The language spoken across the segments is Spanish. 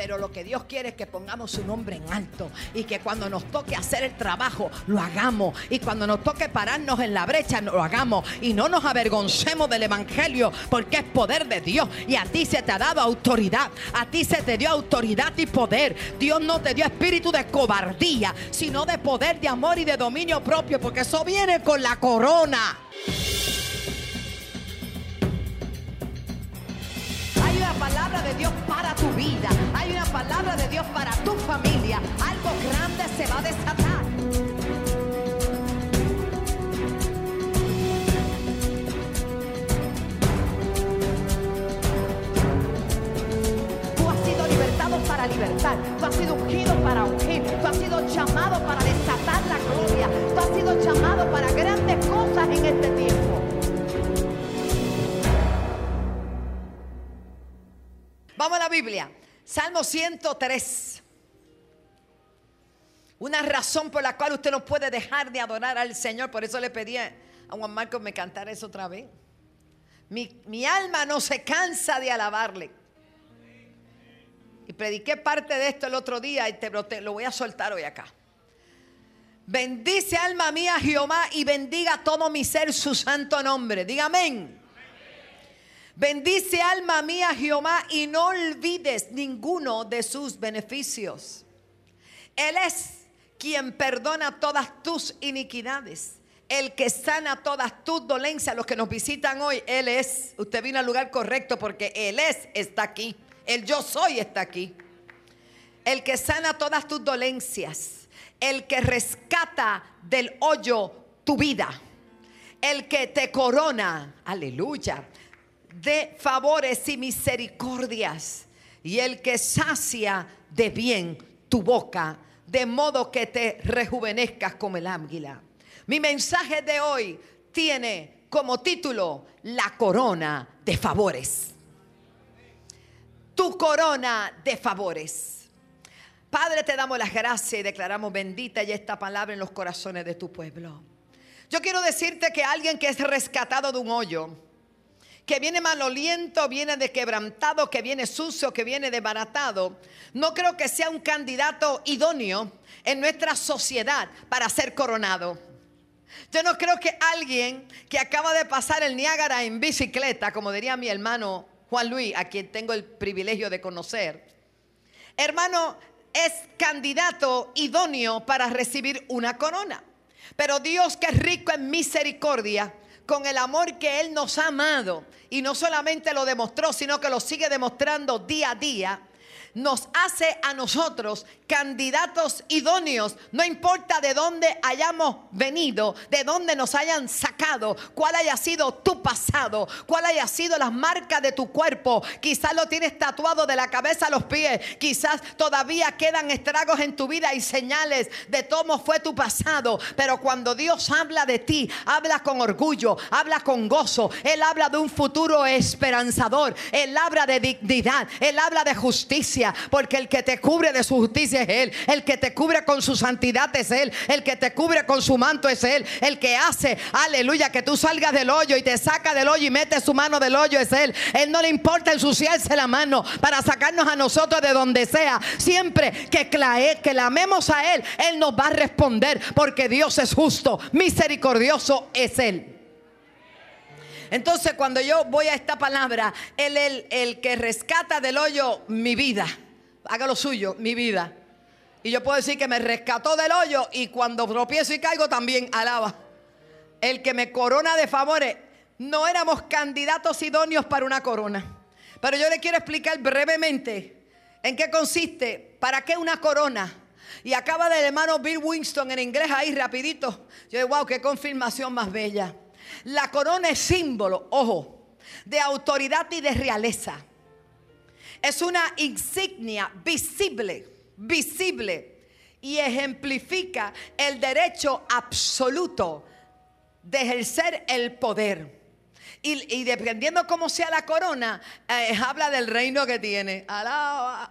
Pero lo que Dios quiere es que pongamos su nombre en alto y que cuando nos toque hacer el trabajo, lo hagamos. Y cuando nos toque pararnos en la brecha, lo hagamos. Y no nos avergoncemos del Evangelio porque es poder de Dios. Y a ti se te ha dado autoridad. A ti se te dio autoridad y poder. Dios no te dio espíritu de cobardía, sino de poder, de amor y de dominio propio. Porque eso viene con la corona. Dios para tu vida. Hay una palabra de Dios para tu familia. Algo grande se va a desatar. Tú has sido libertado para libertar. Tú has sido ungido para ungir. Tú has sido llamado para desatar la gloria. Tú has sido llamado para grandes cosas en este tiempo. Vamos a la Biblia. Salmo 103. Una razón por la cual usted no puede dejar de adorar al Señor. Por eso le pedí a Juan Marcos me cantara eso otra vez. Mi, mi alma no se cansa de alabarle. Y prediqué parte de esto el otro día y te, te lo voy a soltar hoy acá. Bendice alma mía Jehová y bendiga todo mi ser su santo nombre. Diga amén. Bendice alma mía Jehová y no olvides ninguno de sus beneficios. Él es quien perdona todas tus iniquidades. El que sana todas tus dolencias. Los que nos visitan hoy, Él es. Usted vino al lugar correcto porque Él es, está aquí. El yo soy está aquí. El que sana todas tus dolencias. El que rescata del hoyo tu vida. El que te corona. Aleluya de favores y misericordias, y el que sacia de bien tu boca, de modo que te rejuvenezcas como el águila. Mi mensaje de hoy tiene como título La corona de favores. Tu corona de favores. Padre, te damos las gracias y declaramos bendita ya esta palabra en los corazones de tu pueblo. Yo quiero decirte que alguien que es rescatado de un hoyo, que viene maloliento, viene de quebrantado, que viene sucio, que viene desbaratado, no creo que sea un candidato idóneo en nuestra sociedad para ser coronado. Yo no creo que alguien que acaba de pasar el Niágara en bicicleta, como diría mi hermano Juan Luis, a quien tengo el privilegio de conocer, hermano, es candidato idóneo para recibir una corona. Pero Dios que es rico en misericordia, con el amor que Él nos ha amado. Y no solamente lo demostró, sino que lo sigue demostrando día a día, nos hace a nosotros candidatos idóneos, no importa de dónde hayamos venido, de dónde nos hayan sacado, cuál haya sido tu pasado, cuál haya sido las marcas de tu cuerpo. Quizás lo tienes tatuado de la cabeza a los pies, quizás todavía quedan estragos en tu vida y señales de cómo fue tu pasado, pero cuando Dios habla de ti, habla con orgullo, habla con gozo, Él habla de un futuro esperanzador, Él habla de dignidad, Él habla de justicia, porque el que te cubre de su justicia es Él. El que te cubre con su santidad es Él. El que te cubre con su manto es Él. El que hace, aleluya, que tú salgas del hoyo y te saca del hoyo y mete su mano del hoyo es Él. Él no le importa ensuciarse la mano para sacarnos a nosotros de donde sea. Siempre que, que clamemos a Él, Él nos va a responder porque Dios es justo, misericordioso es Él. Entonces cuando yo voy a esta palabra, Él es el, el, que rescata del hoyo mi vida. Haga lo suyo, mi vida. Y yo puedo decir que me rescató del hoyo y cuando tropiezo y caigo también alaba. El que me corona de favores. No éramos candidatos idóneos para una corona. Pero yo le quiero explicar brevemente en qué consiste, para qué una corona. Y acaba del hermano Bill Winston en inglés ahí rapidito. Yo digo, wow, qué confirmación más bella. La corona es símbolo, ojo, de autoridad y de realeza. Es una insignia visible, visible y ejemplifica el derecho absoluto de ejercer el poder. Y, dependiendo cómo sea la corona, eh, habla del reino que tiene. Alaba.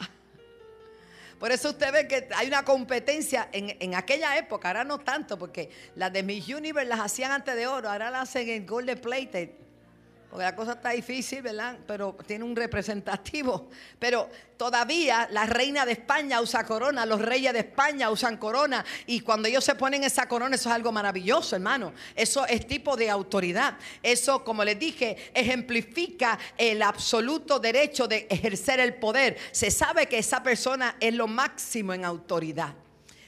Por eso usted ve que hay una competencia en, en, aquella época, ahora no tanto, porque las de Miss Universe las hacían antes de oro, ahora las hacen en Golden Plated. Porque la cosa está difícil, ¿verdad? Pero tiene un representativo. Pero todavía la reina de España usa corona, los reyes de España usan corona. Y cuando ellos se ponen esa corona, eso es algo maravilloso, hermano. Eso es tipo de autoridad. Eso, como les dije, ejemplifica el absoluto derecho de ejercer el poder. Se sabe que esa persona es lo máximo en autoridad.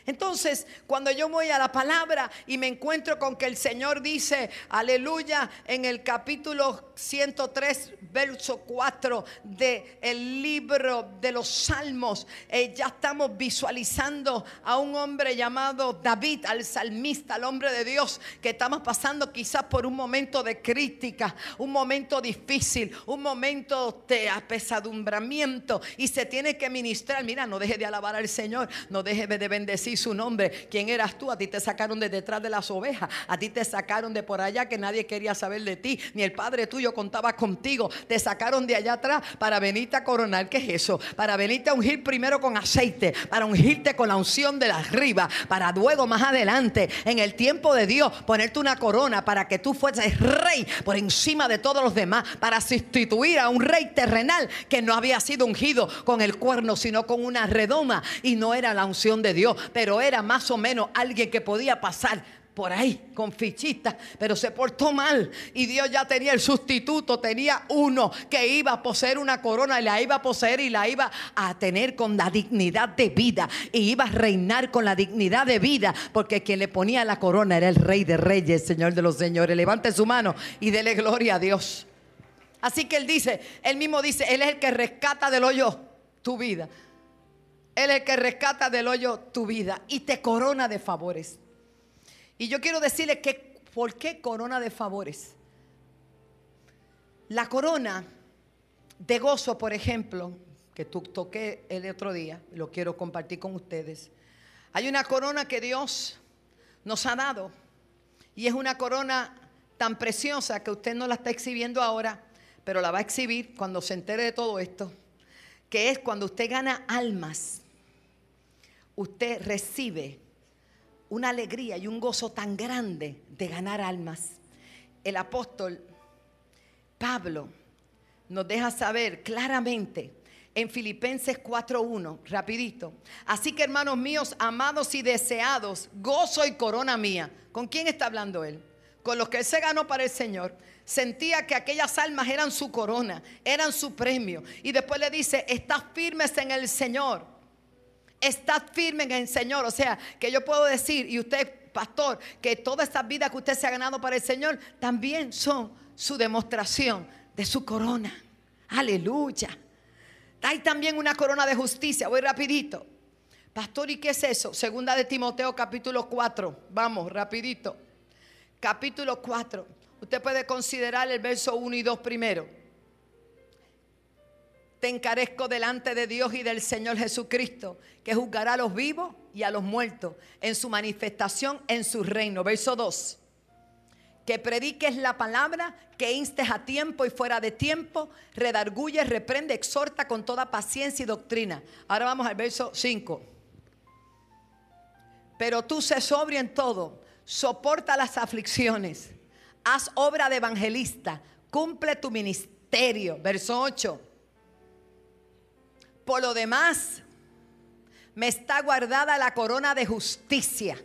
Entonces, cuando yo voy a la palabra y me encuentro con que el Señor dice, aleluya, en el capítulo 103, verso 4 del libro de los Salmos, eh, ya estamos visualizando a un hombre llamado David, al salmista, al hombre de Dios, que estamos pasando quizás por un momento de crítica, un momento difícil, un momento de apesadumbramiento y se tiene que ministrar. Mira, no deje de alabar al Señor, no deje de bendecir su nombre. ¿Quién eras tú? A ti te sacaron de detrás de las ovejas. A ti te sacaron de por allá que nadie quería saber de ti. Ni el padre tuyo contaba contigo. Te sacaron de allá atrás para venirte a coronar. ¿Qué es eso? Para venirte a ungir primero con aceite. Para ungirte con la unción de la arriba. Para luego más adelante, en el tiempo de Dios, ponerte una corona para que tú fueses rey por encima de todos los demás. Para sustituir a un rey terrenal que no había sido ungido con el cuerno, sino con una redoma. Y no era la unción de Dios era más o menos alguien que podía pasar por ahí con fichitas, pero se portó mal y Dios ya tenía el sustituto, tenía uno que iba a poseer una corona y la iba a poseer y la iba a tener con la dignidad de vida y iba a reinar con la dignidad de vida, porque quien le ponía la corona era el rey de reyes, señor de los señores. Levante su mano y dele gloria a Dios. Así que él dice, él mismo dice, él es el que rescata del hoyo tu vida. Él es el que rescata del hoyo tu vida y te corona de favores. Y yo quiero decirle que, ¿por qué corona de favores? La corona de gozo, por ejemplo, que tú toqué el otro día, lo quiero compartir con ustedes. Hay una corona que Dios nos ha dado y es una corona tan preciosa que usted no la está exhibiendo ahora, pero la va a exhibir cuando se entere de todo esto, que es cuando usted gana almas usted recibe una alegría y un gozo tan grande de ganar almas. El apóstol Pablo nos deja saber claramente en Filipenses 4.1, rapidito. Así que hermanos míos, amados y deseados, gozo y corona mía. ¿Con quién está hablando él? Con los que él se ganó para el Señor. Sentía que aquellas almas eran su corona, eran su premio. Y después le dice, estás firmes en el Señor estad firme en el Señor. O sea, que yo puedo decir, y usted, pastor, que todas estas vidas que usted se ha ganado para el Señor también son su demostración de su corona. Aleluya. Hay también una corona de justicia. Voy rapidito. Pastor, ¿y qué es eso? Segunda de Timoteo capítulo 4. Vamos, rapidito. Capítulo 4. Usted puede considerar el verso 1 y 2 primero te encarezco delante de Dios y del Señor Jesucristo, que juzgará a los vivos y a los muertos en su manifestación en su reino. Verso 2. Que prediques la palabra, que instes a tiempo y fuera de tiempo, redarguye, reprende, exhorta con toda paciencia y doctrina. Ahora vamos al verso 5. Pero tú sé sobrio en todo, soporta las aflicciones, haz obra de evangelista, cumple tu ministerio. Verso 8 por lo demás, me está guardada la corona de justicia,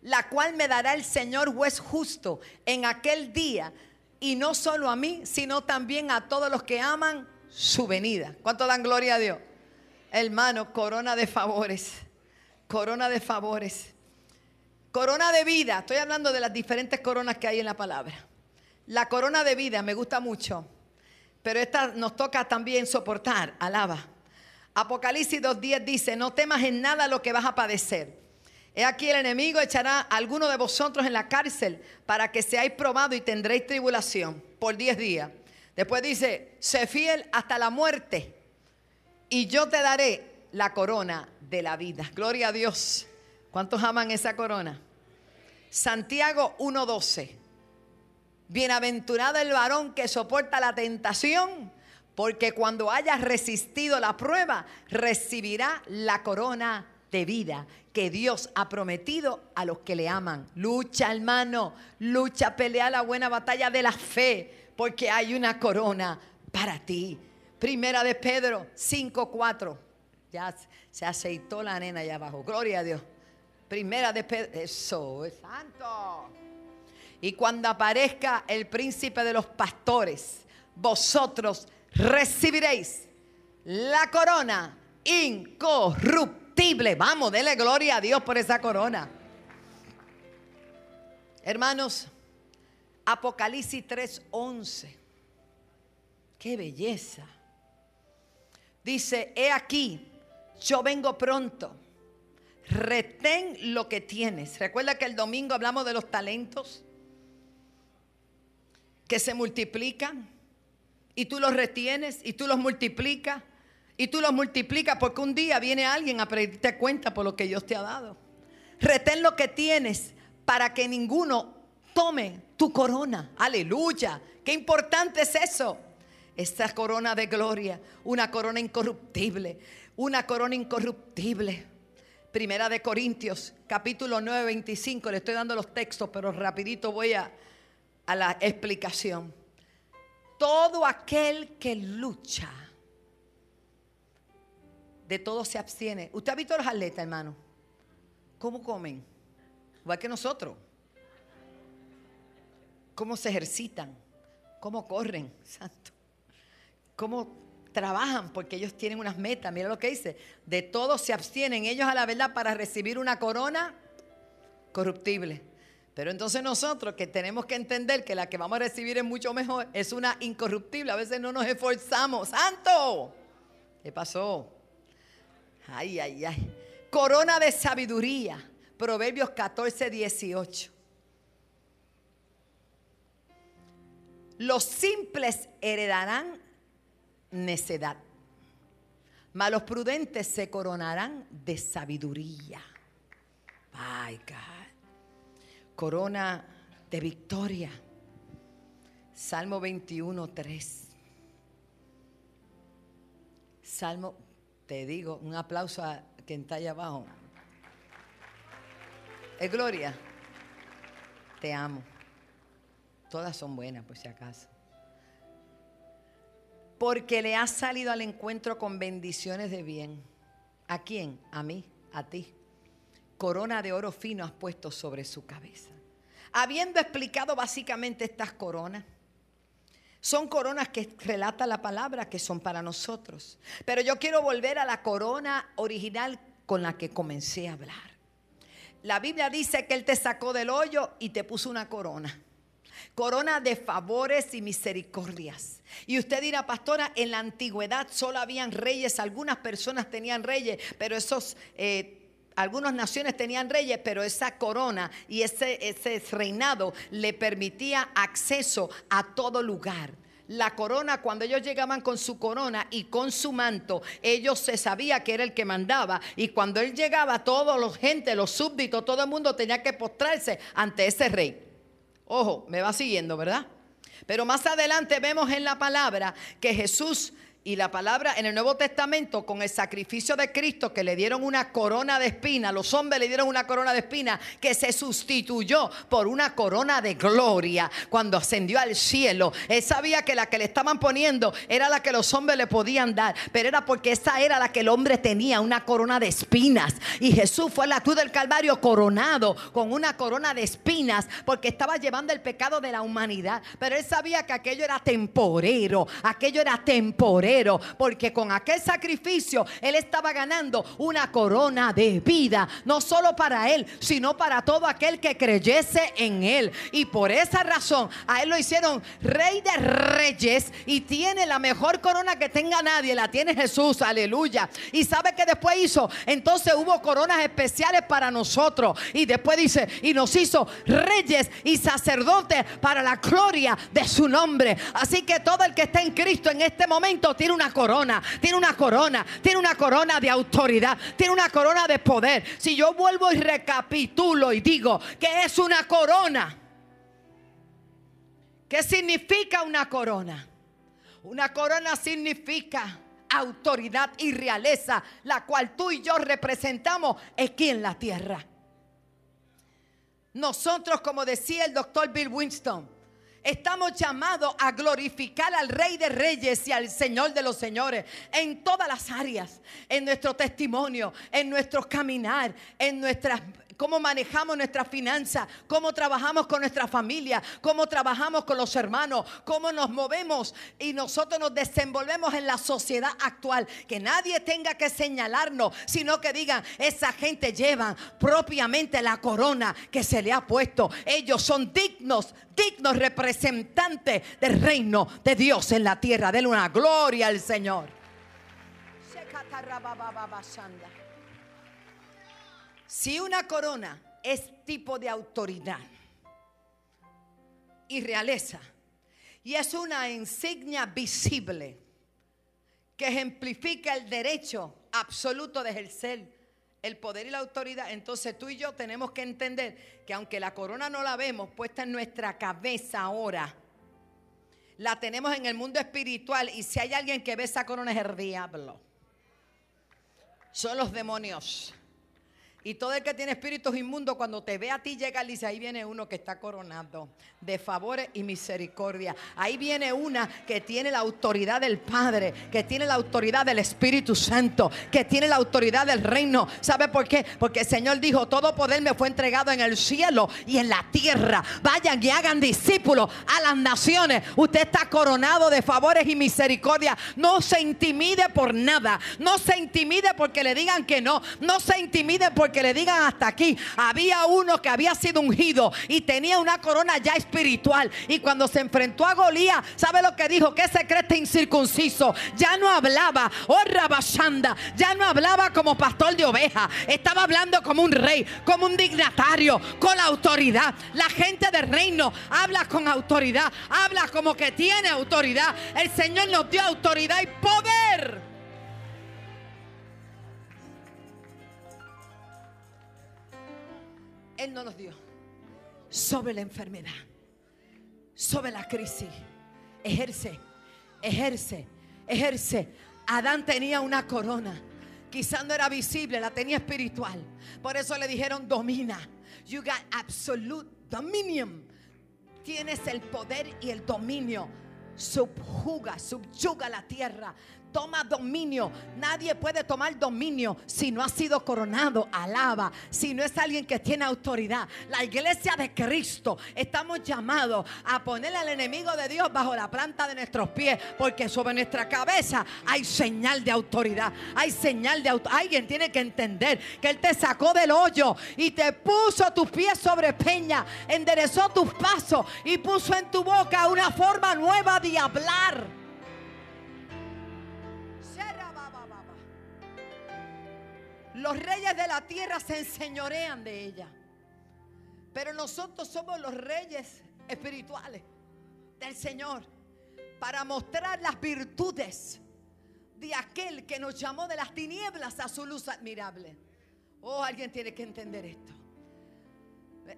la cual me dará el Señor juez justo en aquel día, y no solo a mí, sino también a todos los que aman su venida. ¿Cuánto dan gloria a Dios? Hermano, corona de favores, corona de favores, corona de vida. Estoy hablando de las diferentes coronas que hay en la palabra. La corona de vida me gusta mucho, pero esta nos toca también soportar, alaba Apocalipsis 2.10 dice, no temas en nada lo que vas a padecer. He aquí el enemigo echará a alguno de vosotros en la cárcel para que seáis probados y tendréis tribulación por 10 días. Después dice, sé fiel hasta la muerte y yo te daré la corona de la vida. Gloria a Dios. ¿Cuántos aman esa corona? Santiago 1.12. Bienaventurado el varón que soporta la tentación porque cuando haya resistido la prueba, recibirá la corona de vida que Dios ha prometido a los que le aman. Lucha, hermano, lucha, pelea la buena batalla de la fe porque hay una corona para ti. Primera de Pedro 5:4. Ya se aceitó la nena allá abajo. Gloria a Dios. Primera de Pedro. Eso es santo. Y cuando aparezca el príncipe de los pastores, vosotros recibiréis la corona incorruptible. Vamos, dele gloria a Dios por esa corona. Hermanos, Apocalipsis 3:11. Qué belleza. Dice, he aquí, yo vengo pronto. Retén lo que tienes. Recuerda que el domingo hablamos de los talentos que se multiplican y tú los retienes y tú los multiplicas y tú los multiplicas porque un día viene alguien a pedirte cuenta por lo que Dios te ha dado. Retén lo que tienes para que ninguno tome tu corona. Aleluya. Qué importante es eso. Esta corona de gloria, una corona incorruptible, una corona incorruptible. Primera de Corintios, capítulo 9, 25. Le estoy dando los textos, pero rapidito voy a, a la explicación. Todo aquel que lucha, de todo se abstiene. ¿Usted ha visto los atletas, hermano? ¿Cómo comen? Igual que nosotros. ¿Cómo se ejercitan? ¿Cómo corren? Santo. ¿Cómo trabajan? Porque ellos tienen unas metas. Mira lo que dice. De todo se abstienen ellos a la verdad para recibir una corona corruptible. Pero entonces nosotros que tenemos que entender que la que vamos a recibir es mucho mejor, es una incorruptible. A veces no nos esforzamos. ¡Santo! ¿Qué pasó? Ay, ay, ay. Corona de sabiduría. Proverbios 14, 18. Los simples heredarán necedad, mas los prudentes se coronarán de sabiduría. Ay, God. Corona de victoria. Salmo 21, 3. Salmo, te digo, un aplauso a quien está allá abajo. Es Gloria. Te amo. Todas son buenas, por si acaso. Porque le has salido al encuentro con bendiciones de bien. ¿A quién? A mí, a ti. Corona de oro fino has puesto sobre su cabeza. Habiendo explicado básicamente estas coronas, son coronas que relata la palabra que son para nosotros. Pero yo quiero volver a la corona original con la que comencé a hablar. La Biblia dice que Él te sacó del hoyo y te puso una corona. Corona de favores y misericordias. Y usted dirá, pastora, en la antigüedad solo habían reyes, algunas personas tenían reyes, pero esos... Eh, algunas naciones tenían reyes, pero esa corona y ese, ese reinado le permitía acceso a todo lugar la corona, cuando ellos llegaban con su corona y con su manto, ellos se sabía que era el que mandaba. Y cuando él llegaba, toda la gente, los súbditos, todo el mundo tenía que postrarse ante ese rey. Ojo, me va siguiendo, ¿verdad? Pero más adelante vemos en la palabra que Jesús y la palabra en el Nuevo Testamento, con el sacrificio de Cristo, que le dieron una corona de espina, los hombres le dieron una corona de espina, que se sustituyó por una corona de gloria cuando ascendió al cielo. Él sabía que la que le estaban poniendo era la que los hombres le podían dar, pero era porque esa era la que el hombre tenía, una corona de espinas. Y Jesús fue a la cruz del Calvario coronado con una corona de espinas, porque estaba llevando el pecado de la humanidad. Pero él sabía que aquello era temporero, aquello era temporero porque con aquel sacrificio él estaba ganando una corona de vida, no solo para él, sino para todo aquel que creyese en él. Y por esa razón a él lo hicieron rey de reyes y tiene la mejor corona que tenga nadie, la tiene Jesús, aleluya. Y sabe que después hizo, entonces hubo coronas especiales para nosotros. Y después dice, y nos hizo reyes y sacerdotes para la gloria de su nombre. Así que todo el que está en Cristo en este momento tiene una corona, tiene una corona, tiene una corona de autoridad, tiene una corona de poder. Si yo vuelvo y recapitulo y digo que es una corona, ¿qué significa una corona? Una corona significa autoridad y realeza, la cual tú y yo representamos aquí en la tierra. Nosotros, como decía el doctor Bill Winston, Estamos llamados a glorificar al Rey de Reyes y al Señor de los Señores en todas las áreas, en nuestro testimonio, en nuestro caminar, en nuestras cómo manejamos nuestra finanzas, cómo trabajamos con nuestra familia, cómo trabajamos con los hermanos, cómo nos movemos y nosotros nos desenvolvemos en la sociedad actual. Que nadie tenga que señalarnos, sino que digan, esa gente lleva propiamente la corona que se le ha puesto. Ellos son dignos, dignos representantes del reino de Dios en la tierra. Denle una gloria al Señor. Si una corona es tipo de autoridad y realeza, y es una insignia visible que ejemplifica el derecho absoluto de ejercer el poder y la autoridad, entonces tú y yo tenemos que entender que aunque la corona no la vemos puesta en nuestra cabeza ahora, la tenemos en el mundo espiritual y si hay alguien que ve esa corona es el diablo. Son los demonios. Y todo el que tiene espíritus inmundos, cuando te ve a ti llegar, dice, ahí viene uno que está coronado de favores y misericordia. Ahí viene una que tiene la autoridad del Padre, que tiene la autoridad del Espíritu Santo, que tiene la autoridad del reino. ¿Sabe por qué? Porque el Señor dijo, todo poder me fue entregado en el cielo y en la tierra. Vayan y hagan discípulos a las naciones. Usted está coronado de favores y misericordia. No se intimide por nada. No se intimide porque le digan que no. No se intimide porque que le digan hasta aquí. Había uno que había sido ungido y tenía una corona ya espiritual. Y cuando se enfrentó a Golía, ¿sabe lo que dijo? Que ese creste incircunciso ya no hablaba, oh Rabashanda, ya no hablaba como pastor de oveja. Estaba hablando como un rey, como un dignatario, con la autoridad. La gente del reino habla con autoridad, habla como que tiene autoridad. El Señor nos dio autoridad y poder. Él no nos dio. Sobre la enfermedad, sobre la crisis. Ejerce, ejerce, ejerce. Adán tenía una corona. Quizás no era visible, la tenía espiritual. Por eso le dijeron domina. You got absolute dominion. Tienes el poder y el dominio. Subjuga, subyuga la tierra toma dominio. Nadie puede tomar dominio si no ha sido coronado. Alaba. Si no es alguien que tiene autoridad. La iglesia de Cristo. Estamos llamados a poner al enemigo de Dios bajo la planta de nuestros pies. Porque sobre nuestra cabeza hay señal de autoridad. Hay señal de autoridad. Alguien tiene que entender que Él te sacó del hoyo y te puso tus pies sobre peña. Enderezó tus pasos y puso en tu boca una forma nueva de hablar. Los reyes de la tierra se enseñorean de ella. Pero nosotros somos los reyes espirituales del Señor para mostrar las virtudes de aquel que nos llamó de las tinieblas a su luz admirable. Oh, alguien tiene que entender esto.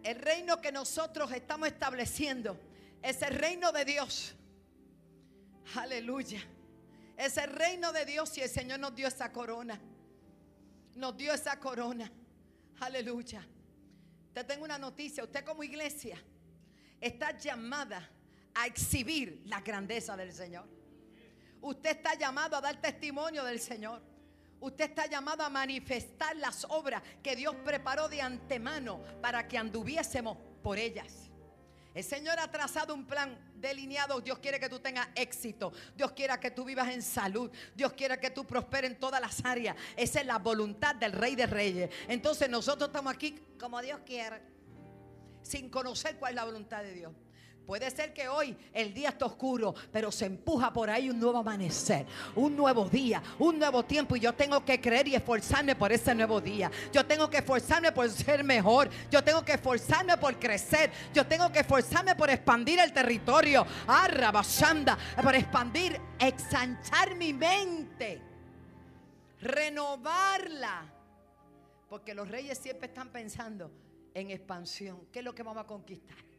El reino que nosotros estamos estableciendo es el reino de Dios. Aleluya. Es el reino de Dios y el Señor nos dio esa corona nos dio esa corona. Aleluya. Te tengo una noticia. Usted como iglesia está llamada a exhibir la grandeza del Señor. Usted está llamado a dar testimonio del Señor. Usted está llamado a manifestar las obras que Dios preparó de antemano para que anduviésemos por ellas. El Señor ha trazado un plan delineado. Dios quiere que tú tengas éxito. Dios quiere que tú vivas en salud. Dios quiere que tú prosperes en todas las áreas. Esa es la voluntad del Rey de Reyes. Entonces nosotros estamos aquí como Dios quiere. Sin conocer cuál es la voluntad de Dios. Puede ser que hoy el día está oscuro, pero se empuja por ahí un nuevo amanecer, un nuevo día, un nuevo tiempo. Y yo tengo que creer y esforzarme por ese nuevo día. Yo tengo que esforzarme por ser mejor. Yo tengo que esforzarme por crecer. Yo tengo que esforzarme por expandir el territorio. Arrabashanda, por expandir, exanchar mi mente, renovarla. Porque los reyes siempre están pensando en expansión. ¿Qué es lo que vamos a conquistar?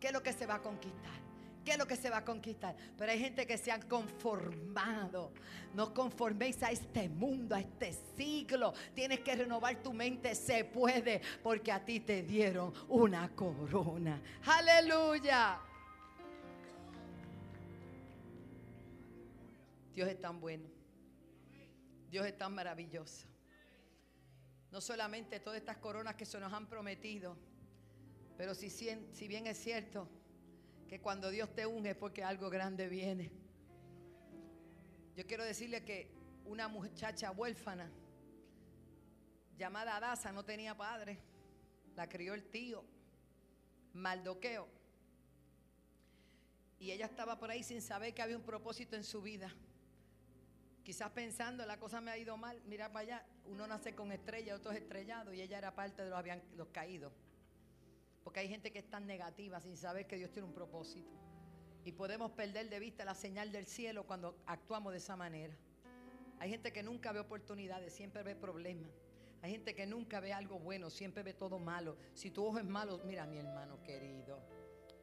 ¿Qué es lo que se va a conquistar? ¿Qué es lo que se va a conquistar? Pero hay gente que se han conformado. No conforméis a este mundo, a este siglo. Tienes que renovar tu mente. Se puede, porque a ti te dieron una corona. Aleluya. Dios es tan bueno. Dios es tan maravilloso. No solamente todas estas coronas que se nos han prometido pero si, bien es cierto que cuando Dios te unge es porque algo grande viene. Yo quiero decirle que una muchacha huérfana llamada Adasa no tenía padre. La crió el tío, Maldoqueo. Y ella estaba por ahí sin saber que había un propósito en su vida. Quizás pensando, la cosa me ha ido mal, mira para allá, uno nace con estrella, otro es estrellado, y ella era parte de los, habían, los caídos. Porque hay gente que es tan negativa sin saber que Dios tiene un propósito. Y podemos perder de vista la señal del cielo cuando actuamos de esa manera. Hay gente que nunca ve oportunidades, siempre ve problemas. Hay gente que nunca ve algo bueno, siempre ve todo malo. Si tu ojo es malo, mira mi hermano querido,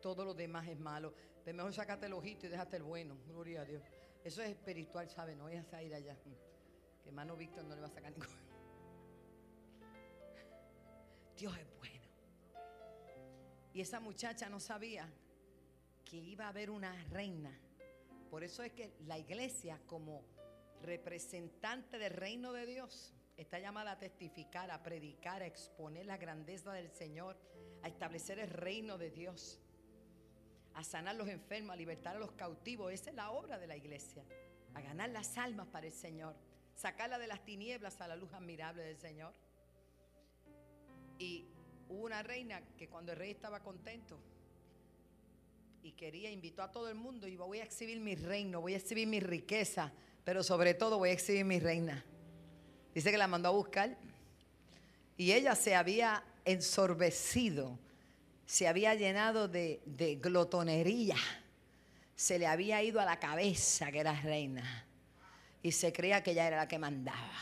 todo lo demás es malo. Pero mejor sacate el ojito y déjate el bueno. Gloria a Dios. Eso es espiritual, ¿sabes? No vayas a ir allá. Que hermano Víctor no le va a sacar ningún. Dios es bueno. Y esa muchacha no sabía que iba a haber una reina. Por eso es que la iglesia como representante del reino de Dios está llamada a testificar, a predicar, a exponer la grandeza del Señor, a establecer el reino de Dios, a sanar a los enfermos, a libertar a los cautivos. Esa es la obra de la iglesia, a ganar las almas para el Señor, sacarla de las tinieblas a la luz admirable del Señor. Y hubo una reina que cuando el rey estaba contento y quería, invitó a todo el mundo y voy a exhibir mi reino, voy a exhibir mi riqueza, pero sobre todo voy a exhibir mi reina. Dice que la mandó a buscar y ella se había ensorbecido, se había llenado de, de glotonería, se le había ido a la cabeza que era reina y se creía que ella era la que mandaba.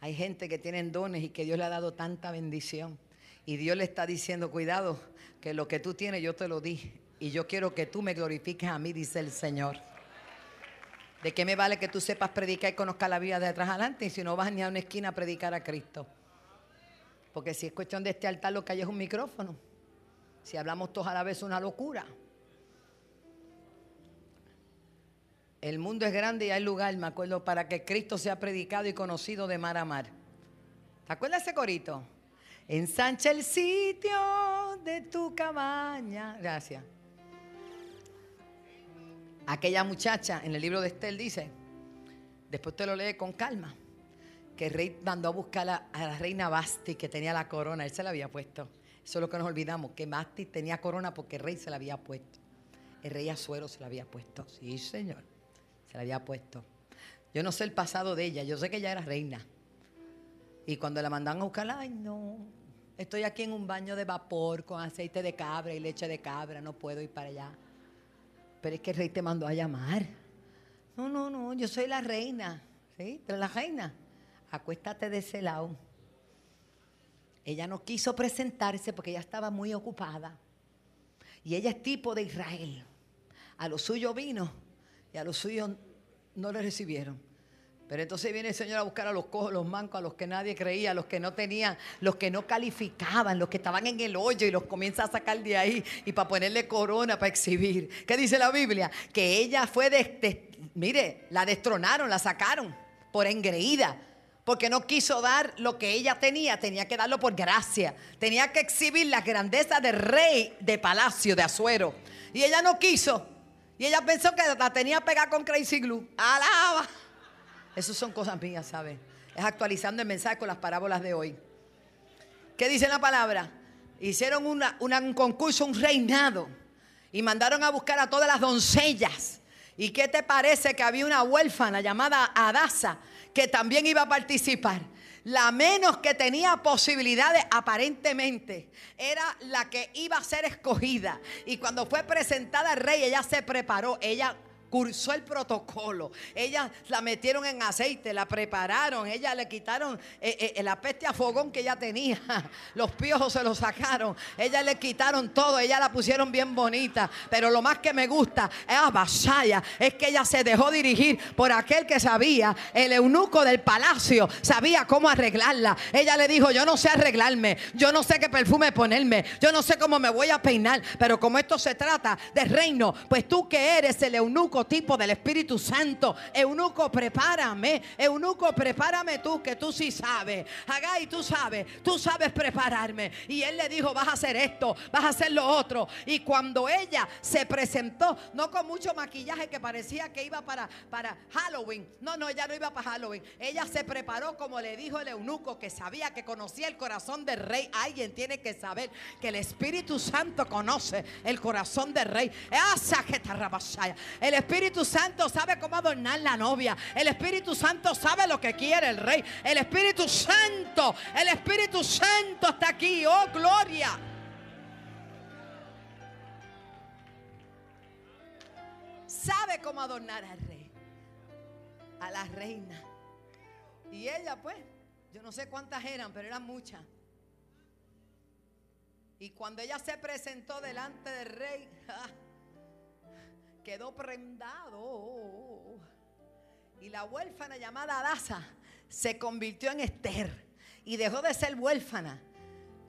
Hay gente que tienen dones y que Dios le ha dado tanta bendición. Y Dios le está diciendo, cuidado, que lo que tú tienes yo te lo di. Y yo quiero que tú me glorifiques a mí, dice el Señor. ¿De qué me vale que tú sepas predicar y conozcas la vida de atrás adelante y si no vas ni a una esquina a predicar a Cristo? Porque si es cuestión de este altar lo que hay es un micrófono. Si hablamos todos a la vez es una locura. El mundo es grande y hay lugar, me acuerdo, para que Cristo sea predicado y conocido de mar a mar. ¿Te acuerdas ese corito? Ensancha el sitio de tu cabaña. Gracias. Aquella muchacha en el libro de Estel dice, después te lo lee con calma, que el rey mandó a buscar a, la reina Basti que tenía la corona, él se la había puesto. Eso es lo que nos olvidamos, que Basti tenía corona porque el rey se la había puesto. El rey Azuero se la había puesto. Sí, señor, se la había puesto. Yo no sé el pasado de ella, yo sé que ella era reina. Y cuando la mandan a buscar, ay no, estoy aquí en un baño de vapor con aceite de cabra y leche de cabra, no puedo ir para allá. Pero es que el rey te mandó a llamar. No, no, no, yo soy la reina, ¿sí? La reina, acuéstate de ese lado. Ella no quiso presentarse porque ella estaba muy ocupada. Y ella es tipo de Israel. A lo suyo vino y a lo suyo no le recibieron. Pero entonces viene el Señor a buscar a los cojos, los mancos, a los que nadie creía, a los que no tenían, los que no calificaban, los que estaban en el hoyo y los comienza a sacar de ahí y para ponerle corona para exhibir. ¿Qué dice la Biblia? Que ella fue, de, mire, la destronaron, la sacaron por engreída. Porque no quiso dar lo que ella tenía, tenía que darlo por gracia. Tenía que exhibir la grandeza del rey de palacio de Azuero. Y ella no quiso. Y ella pensó que la tenía pegada con Crazy Glue. Alaba. Esas son cosas mías, ¿sabes? Es actualizando el mensaje con las parábolas de hoy. ¿Qué dice la palabra? Hicieron un concurso, un reinado. Y mandaron a buscar a todas las doncellas. ¿Y qué te parece que había una huérfana llamada Adasa que también iba a participar? La menos que tenía posibilidades aparentemente era la que iba a ser escogida. Y cuando fue presentada al rey, ella se preparó. Ella cursó el protocolo. Ella la metieron en aceite, la prepararon, ella le quitaron eh, eh, la peste a fogón que ella tenía. Los piojos se los sacaron, ella le quitaron todo, ella la pusieron bien bonita. Pero lo más que me gusta es a es que ella se dejó dirigir por aquel que sabía, el eunuco del palacio, sabía cómo arreglarla. Ella le dijo, yo no sé arreglarme, yo no sé qué perfume ponerme, yo no sé cómo me voy a peinar, pero como esto se trata de reino, pues tú que eres el eunuco prototipo del Espíritu Santo. Eunuco, prepárame. Eunuco, prepárame tú, que tú sí sabes. Hagai, tú sabes. Tú sabes prepararme. Y él le dijo, vas a hacer esto, vas a hacer lo otro. Y cuando ella se presentó, no con mucho maquillaje que parecía que iba para, para Halloween. No, no, ella no iba para Halloween. Ella se preparó como le dijo el eunuco, que sabía que conocía el corazón del rey. Alguien tiene que saber que el Espíritu Santo conoce el corazón del rey. El Espíritu Santo sabe cómo adornar la novia. El Espíritu Santo sabe lo que quiere el rey. El Espíritu Santo, el Espíritu Santo está aquí. Oh, gloria. Sabe cómo adornar al rey, a la reina. Y ella, pues, yo no sé cuántas eran, pero eran muchas. Y cuando ella se presentó delante del rey, quedó prendado. Y la huérfana llamada Adasa se convirtió en Esther y dejó de ser huérfana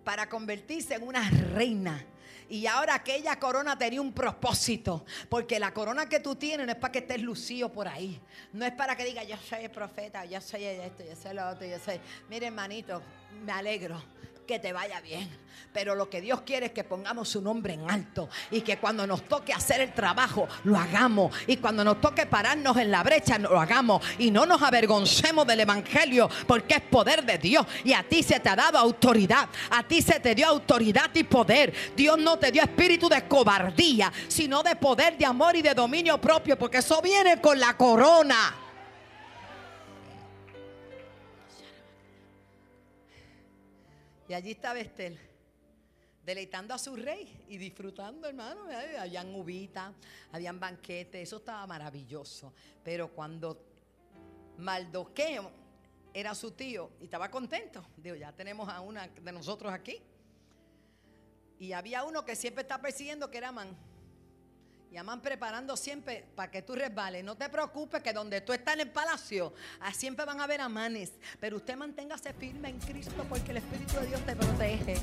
para convertirse en una reina. Y ahora aquella corona tenía un propósito. Porque la corona que tú tienes no es para que estés lucido por ahí. No es para que diga yo soy el profeta, yo soy esto, yo soy lo otro, yo soy. Mire, hermanito, me alegro que te vaya bien. Pero lo que Dios quiere es que pongamos su nombre en alto y que cuando nos toque hacer el trabajo, lo hagamos. Y cuando nos toque pararnos en la brecha, lo hagamos. Y no nos avergoncemos del Evangelio porque es poder de Dios. Y a ti se te ha dado autoridad. A ti se te dio autoridad y poder. Dios no te dio espíritu de cobardía, sino de poder, de amor y de dominio propio. Porque eso viene con la corona. Y allí estaba Estel, deleitando a su rey y disfrutando, hermano. Habían uvitas, habían banquetes, eso estaba maravilloso. Pero cuando Maldoqueo era su tío y estaba contento, digo, ya tenemos a una de nosotros aquí. Y había uno que siempre está persiguiendo que era Amán. Y Amán preparando siempre para que tú resbales. No te preocupes que donde tú estás en el palacio, ah, siempre van a haber amanes. Pero usted manténgase firme en Cristo porque el Espíritu de Dios te protege.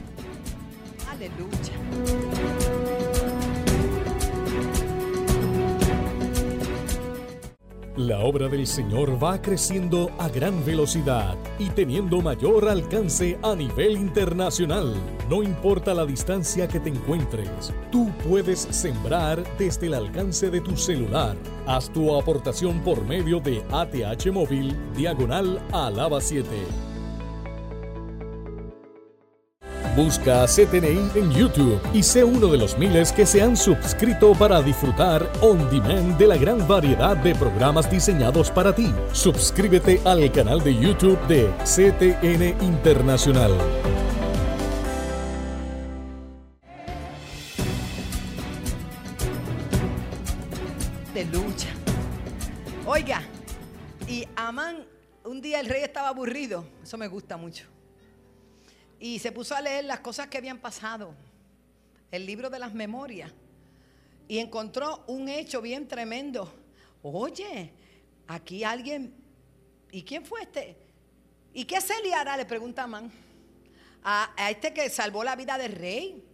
Aleluya. La obra del Señor va creciendo a gran velocidad y teniendo mayor alcance a nivel internacional. No importa la distancia que te encuentres, tú puedes sembrar desde el alcance de tu celular. Haz tu aportación por medio de ATH Móvil, diagonal Alaba 7. Busca CTNI en YouTube y sé uno de los miles que se han suscrito para disfrutar on demand de la gran variedad de programas diseñados para ti. Suscríbete al canal de YouTube de CTN Internacional. de lucha. Oiga, y Amán, un día el rey estaba aburrido, eso me gusta mucho. Y se puso a leer las cosas que habían pasado, el libro de las memorias, y encontró un hecho bien tremendo. Oye, aquí alguien, ¿y quién fue este? ¿Y qué se le hará? Le pregunta Amán. A, este que salvó la vida del rey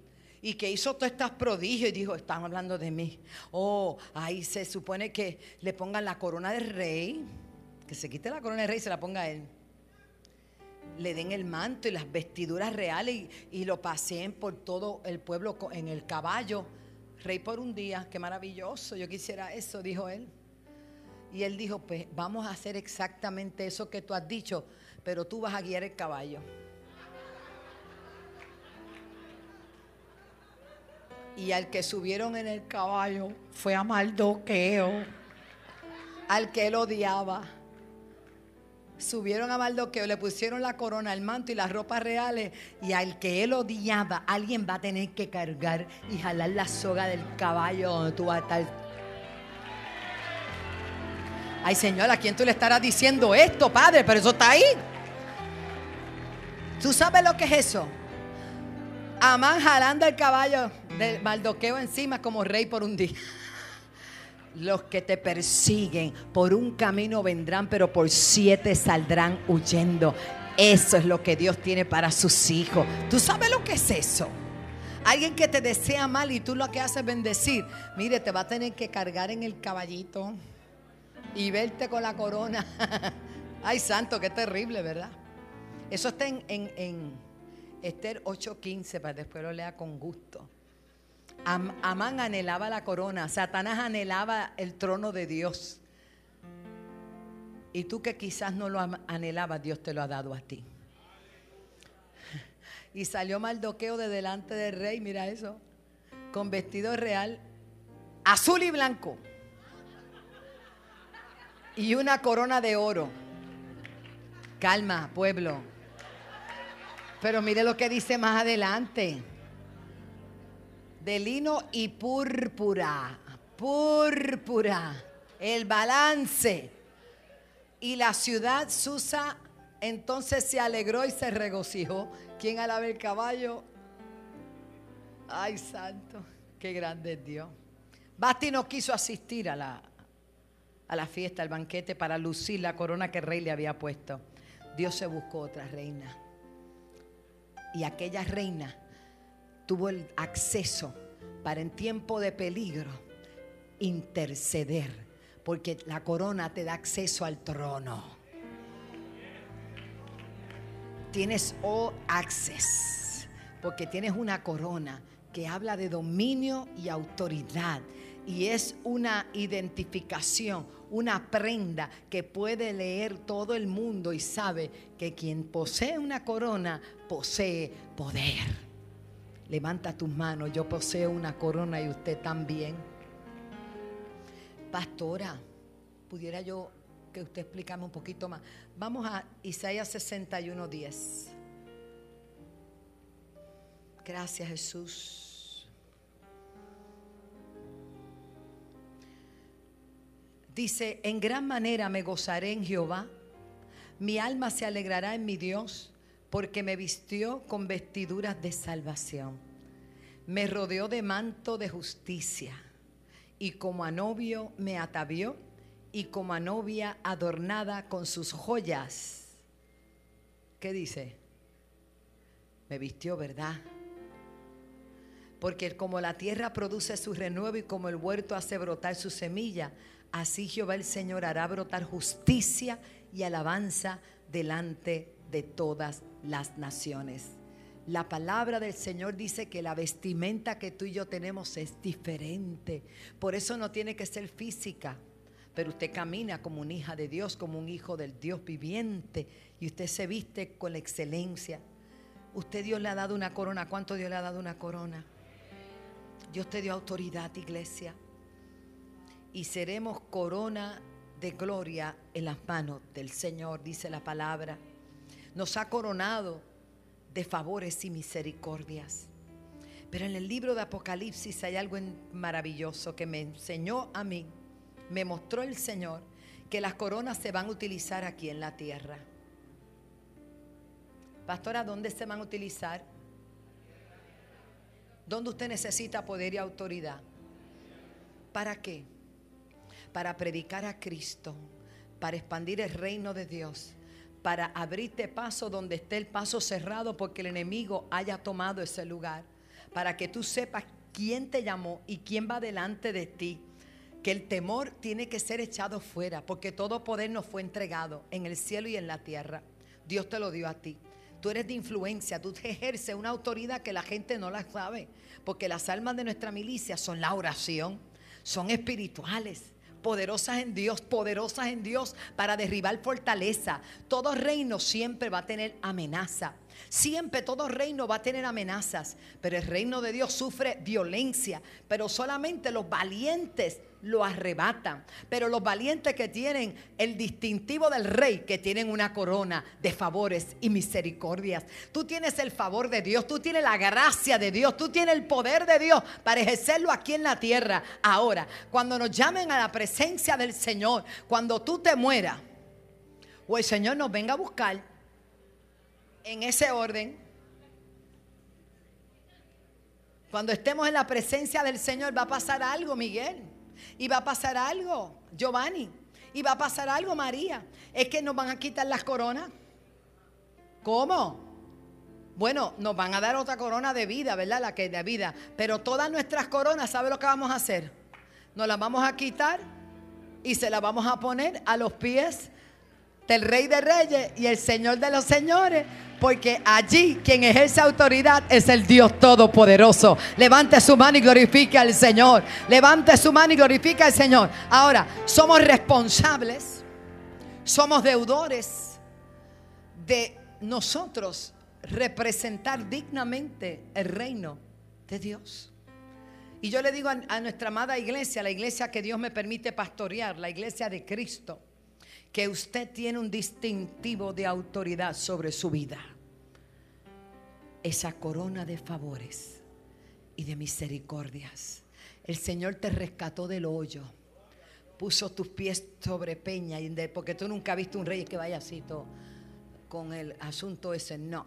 y que hizo todos estos prodigios y dijo, están hablando de mí. Oh, ahí se supone que le pongan la corona del rey, que se quite la corona del rey y se la ponga a él. Le den el manto y las vestiduras reales y, y lo paseen por todo el pueblo en el caballo. Rey por un día, qué maravilloso, yo quisiera eso, dijo él. Y él dijo, pues vamos a hacer exactamente eso que tú has dicho, pero tú vas a guiar el caballo. Y al que subieron en el caballo fue a Maldoqueo, al que él odiaba. Subieron a Maldoqueo, le pusieron la corona, el manto y las ropas reales. Y al que él odiaba, alguien va a tener que cargar y jalar la soga del caballo donde tú vas a estar. Ay, Señor, ¿a quién tú le estarás diciendo esto, Padre? Pero eso está ahí. ¿Tú sabes lo que es eso? Amán jalando el caballo del Maldoqueo encima como rey por un día. Los que te persiguen por un camino vendrán, pero por siete saldrán huyendo. Eso es lo que Dios tiene para sus hijos. ¿Tú sabes lo que es eso? Alguien que te desea mal y tú lo que haces es bendecir. Mire, te va a tener que cargar en el caballito y verte con la corona. Ay, santo, qué terrible, ¿verdad? Eso está en, en, Esther 8:15, para después lo lea con gusto. Amán anhelaba la corona, Satanás anhelaba el trono de Dios. Y tú que quizás no lo anhelabas, Dios te lo ha dado a ti. Y salió Maldoqueo de delante del rey, mira eso, con vestido real, azul y blanco, y una corona de oro. Calma, pueblo. Pero mire lo que dice más adelante. De lino y púrpura. Púrpura. El balance. Y la ciudad Susa entonces se alegró y se regocijó. ¿Quién alaba el caballo? Ay, santo, qué grande es Dios. Basti no quiso asistir a la, a la fiesta, al banquete, para lucir la corona que el rey le había puesto. Dios se buscó otra reina. Y aquella reina tuvo el acceso para en tiempo de peligro interceder, porque la corona te da acceso al trono tienes all access, porque tienes una corona que habla de dominio y autoridad. Y es una identificación, una prenda que puede leer todo el mundo y sabe que quien posee una corona posee poder. Levanta tus manos, yo poseo una corona y usted también. Pastora, pudiera yo que usted explícame un poquito más. Vamos a Isaías 61, 10. Gracias Jesús. Dice, en gran manera me gozaré en Jehová, mi alma se alegrará en mi Dios, porque me vistió con vestiduras de salvación, me rodeó de manto de justicia, y como a novio me atavió y como a novia adornada con sus joyas. ¿Qué dice? Me vistió, ¿verdad? Porque como la tierra produce su renuevo y como el huerto hace brotar su semilla, así Jehová el Señor hará brotar justicia y alabanza delante de todas las naciones. La palabra del Señor dice que la vestimenta que tú y yo tenemos es diferente. Por eso no tiene que ser física pero usted camina como una hija de Dios, como un hijo del Dios viviente, y usted se viste con la excelencia. Usted Dios le ha dado una corona. ¿Cuánto Dios le ha dado una corona? Dios te dio autoridad, iglesia. Y seremos corona de gloria en las manos del Señor, dice la palabra. Nos ha coronado de favores y misericordias. Pero en el libro de Apocalipsis hay algo maravilloso que me enseñó a mí me mostró el Señor que las coronas se van a utilizar aquí en la tierra. Pastora, ¿dónde se van a utilizar? ¿Dónde usted necesita poder y autoridad? ¿Para qué? Para predicar a Cristo, para expandir el reino de Dios, para abrirte paso donde esté el paso cerrado porque el enemigo haya tomado ese lugar, para que tú sepas quién te llamó y quién va delante de ti que el temor tiene que ser echado fuera, porque todo poder nos fue entregado en el cielo y en la tierra. Dios te lo dio a ti. Tú eres de influencia, tú ejerces una autoridad que la gente no la sabe, porque las almas de nuestra milicia son la oración, son espirituales poderosas en Dios, poderosas en Dios para derribar fortaleza. Todo reino siempre va a tener amenaza. Siempre todo reino va a tener amenazas, pero el reino de Dios sufre violencia, pero solamente los valientes lo arrebatan. Pero los valientes que tienen el distintivo del rey, que tienen una corona de favores y misericordias. Tú tienes el favor de Dios, tú tienes la gracia de Dios, tú tienes el poder de Dios para ejercerlo aquí en la tierra. Ahora, cuando nos llamen a la presencia del Señor, cuando tú te mueras, o el Señor nos venga a buscar, en ese orden, cuando estemos en la presencia del Señor va a pasar algo, Miguel. Y va a pasar algo, Giovanni. Y va a pasar algo, María. Es que nos van a quitar las coronas. ¿Cómo? Bueno, nos van a dar otra corona de vida, ¿verdad? La que de vida. Pero todas nuestras coronas, ¿sabe lo que vamos a hacer? Nos las vamos a quitar y se las vamos a poner a los pies del Rey de Reyes y el Señor de los Señores. Porque allí quien ejerce autoridad es el Dios Todopoderoso. Levante su mano y glorifique al Señor. Levante su mano y glorifique al Señor. Ahora, somos responsables, somos deudores de nosotros representar dignamente el reino de Dios. Y yo le digo a, a, nuestra amada iglesia, la iglesia que Dios me permite pastorear, la iglesia de Cristo, que usted tiene un distintivo de autoridad sobre su vida. Esa corona de favores y de misericordias. El Señor te rescató del hoyo, puso tus pies sobre peña, porque tú nunca has visto un rey que vaya así con el asunto ese. No,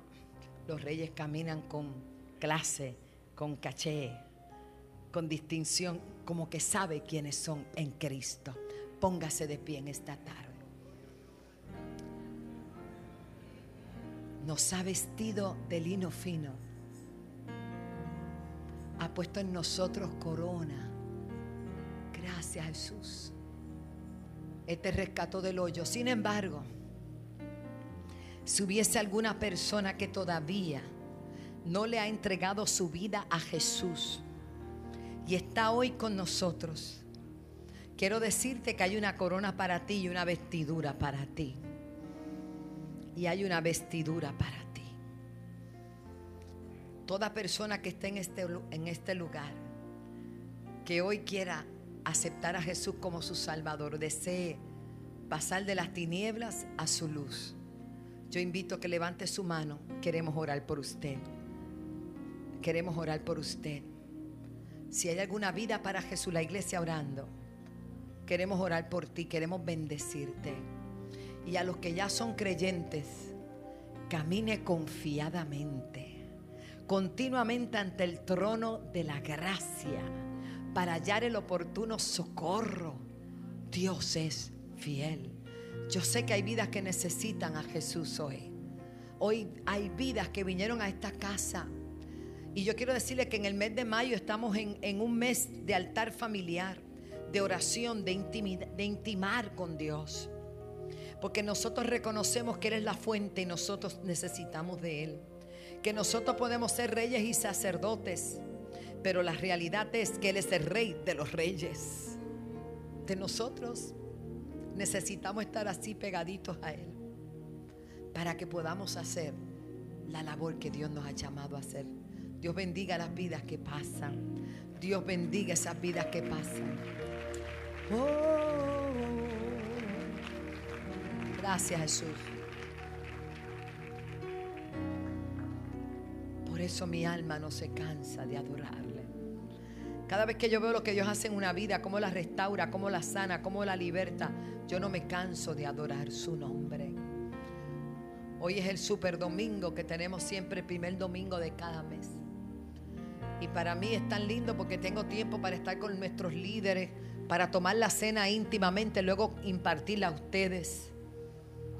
los reyes caminan con clase, con caché, con distinción, como que sabe quiénes son en Cristo. Póngase de pie en esta tarde. Nos ha vestido de lino fino. Ha puesto en nosotros corona. Gracias Jesús. Este rescató del hoyo. Sin embargo, si hubiese alguna persona que todavía no le ha entregado su vida a Jesús y está hoy con nosotros, quiero decirte que hay una corona para ti y una vestidura para ti. Y hay una vestidura para ti. Toda persona que esté en este, en este lugar, que hoy quiera aceptar a Jesús como su Salvador, desee pasar de las tinieblas a su luz yo invito a que levante su mano. Queremos orar por usted. Queremos orar por usted. Si hay alguna vida para Jesús, la iglesia orando, queremos orar por ti, queremos bendecirte. Y a los que ya son creyentes, camine confiadamente, continuamente ante el trono de la gracia, para hallar el oportuno socorro. Dios es fiel. Yo sé que hay vidas que necesitan a Jesús hoy. Hoy hay vidas que vinieron a esta casa. Y yo quiero decirle que en el mes de mayo estamos en, un mes de altar familiar, de oración, de, de intimar con Dios. Porque nosotros reconocemos que Él es la fuente y nosotros necesitamos de Él. Que nosotros podemos ser reyes y sacerdotes, pero la realidad es que Él es el rey de los reyes. De nosotros necesitamos estar así pegaditos a Él para que podamos hacer la labor que Dios nos ha llamado a hacer. Dios bendiga las vidas que pasan. Dios bendiga esas vidas que pasan. Oh, gracias Jesús. Por eso mi alma no se cansa de adorarle. Cada vez que yo veo lo que Dios hace en una vida, cómo la restaura, cómo la sana, cómo la liberta, yo no me canso de adorar su nombre. Hoy es el super domingo que tenemos siempre el primer domingo de cada mes. Y para mí es tan lindo porque tengo tiempo para estar con nuestros líderes, para tomar la cena íntimamente, luego impartirla a ustedes.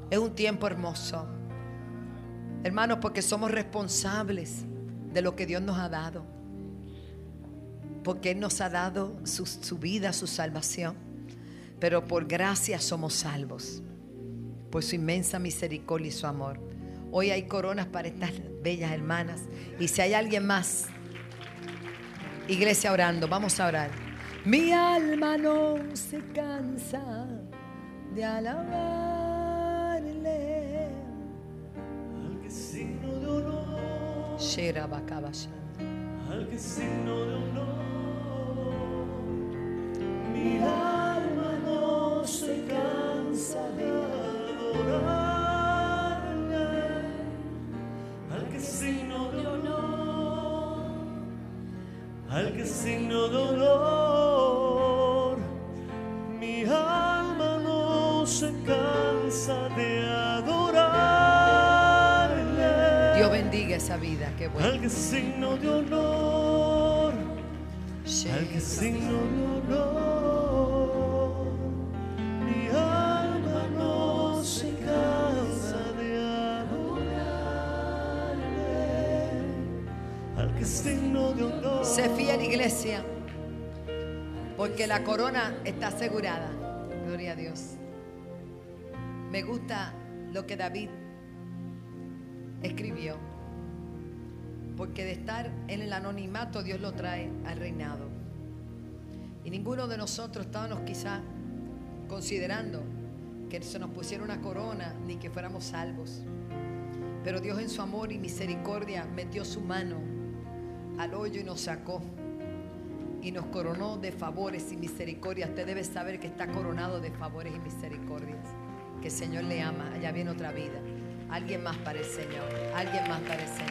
Es un tiempo hermoso. Hermanos, porque somos responsables de lo que Dios nos ha dado. Porque Él nos ha dado su, vida, su salvación pero por gracia somos salvos, por su inmensa misericordia y su amor. Hoy hay coronas para estas bellas hermanas. Y si hay alguien más, iglesia orando, vamos a orar. Mi alma no se cansa de alabarle Al que signo de honor. Mi alma se cansa de adorarle al que signo de honor, al que signo de honor. Mi alma no se cansa de adorarle. Dios bendiga esa vida, qué bueno. Al que signo de honor, al que signo de honor. Sé fiel, iglesia, porque la corona está asegurada. Gloria a Dios. Me gusta lo que David escribió, porque de estar en el anonimato Dios lo trae al reinado. Y ninguno de nosotros estábamos quizá considerando que se nos pusiera una corona ni que fuéramos salvos. Pero Dios en su amor y misericordia metió su mano al hoyo y nos sacó. Y nos coronó de favores y misericordia. Usted debe saber que está coronado de favores y misericordias. Que el Señor le ama. Allá viene otra vida. Alguien más para el Señor. Alguien más para el Señor.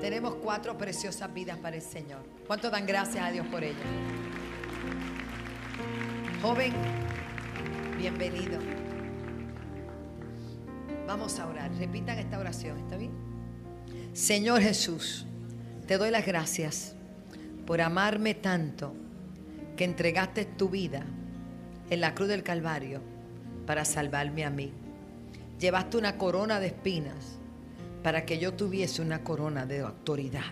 Tenemos cuatro preciosas vidas para el Señor. ¿Cuánto dan gracias a Dios por ello? Joven, bienvenido. Vamos a orar. Repitan esta oración, ¿está bien? Señor Jesús, te doy las gracias por amarme tanto que entregaste tu vida en la cruz del Calvario para salvarme a mí. Llevaste una corona de espinas para que yo tuviese una corona de autoridad.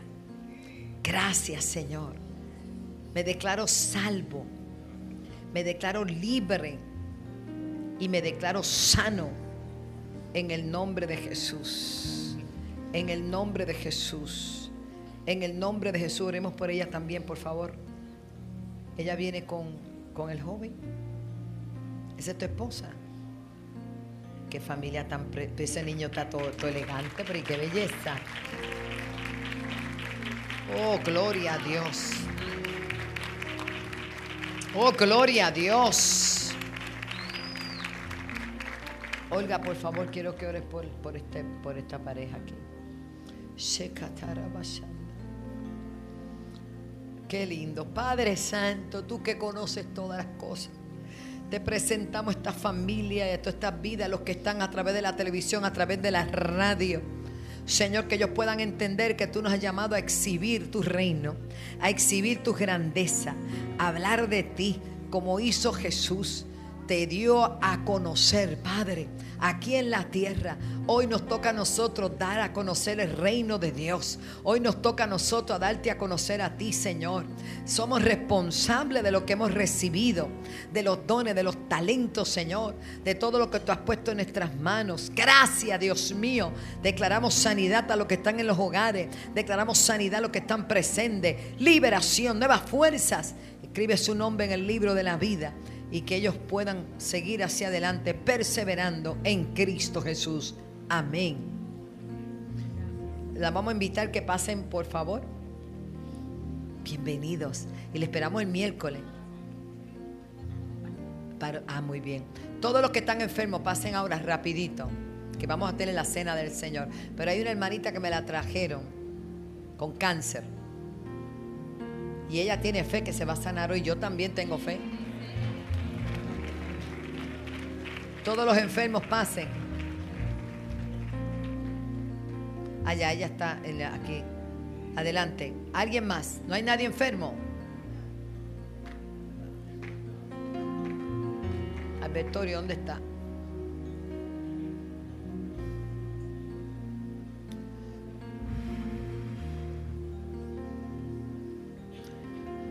Gracias Señor. Me declaro salvo. Me declaro libre. Y me declaro sano en el nombre de Jesús. En el nombre de Jesús. En el nombre de Jesús. Oremos por ella también, por favor. Ella viene con, con el joven. Esa es tu esposa qué familia tan... Ese niño está todo, elegante, pero qué belleza. Oh, gloria a Dios. Oh, gloria a Dios. Olga, por favor, quiero que ores por, por, este, por esta pareja aquí. Qué lindo. Padre Santo, tú que conoces todas las cosas. Te presentamos esta familia y todas estas vidas, los que están a través de la televisión, a través de la radio. Señor, que ellos puedan entender que tú nos has llamado a exhibir tu reino, a exhibir tu grandeza, a hablar de ti como hizo Jesús. Te dio a conocer, Padre, aquí en la tierra. Hoy nos toca a nosotros dar a conocer el reino de Dios. Hoy nos toca a nosotros a darte a conocer a ti, Señor. Somos responsables de lo que hemos recibido, de los dones, de los talentos, Señor, de todo lo que tú has puesto en nuestras manos. Gracias, Dios mío. Declaramos sanidad a los que están en los hogares. Declaramos sanidad a los que están presentes. Liberación, nuevas fuerzas. Escribe su nombre en el libro de la vida y que ellos puedan seguir hacia adelante perseverando en Cristo Jesús. Amén. La vamos a invitar que pasen, por favor. Bienvenidos. Y le esperamos el miércoles. ah, muy bien. Todos los que están enfermos, pasen ahora rapidito, que vamos a tener la cena del Señor. Pero hay una hermanita que me la trajeron con cáncer. Y ella tiene fe que se va a sanar hoy. Yo también tengo fe. Todos los enfermos pasen. Allá, ella está aquí. Adelante. ¿Alguien más? ¿No hay nadie enfermo? Albertorio, ¿dónde está?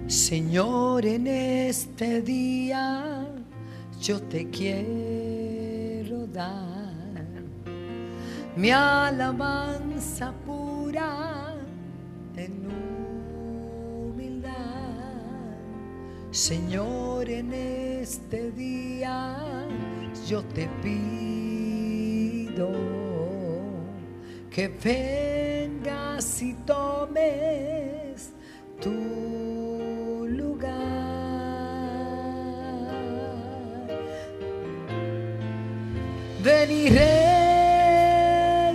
Señor, en este día yo te quiero mi alabanza pura en humildad. Señor, en este día yo te pido que vengas y tomes reina,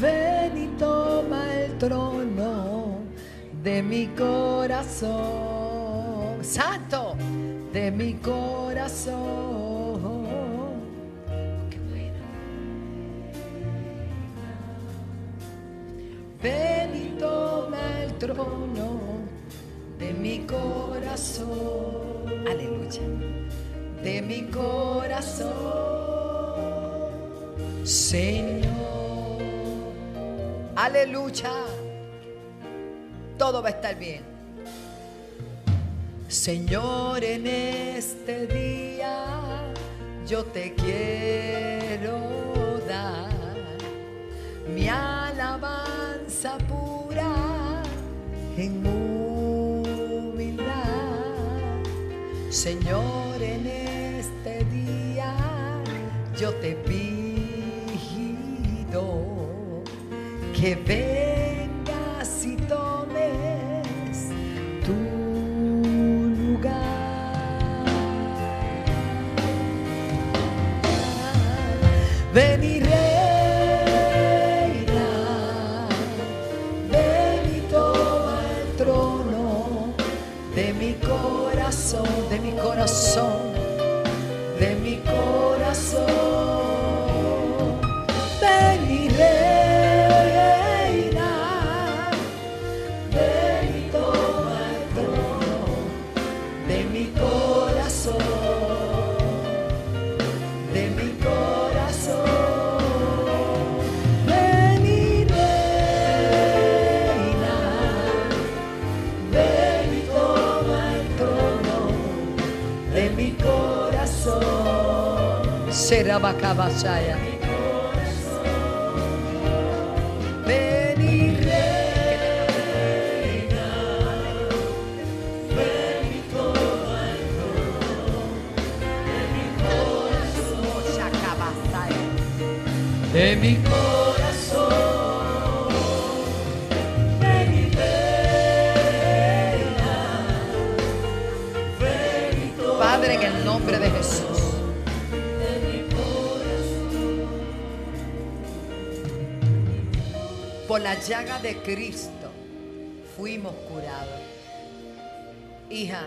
ven y toma el trono de mi corazón, santo, de mi corazón. Ven y toma el trono de mi corazón. Aleluya de mi corazón, Señor. Aleluya. Todo va a estar bien. Señor, en este día yo te quiero dar mi alabanza pura en humildad. Señor, yo te pido que vengas Será Bacabasaya. Ven reina, el mi. De mi corazón, La llaga de Cristo fuimos curados. Hija,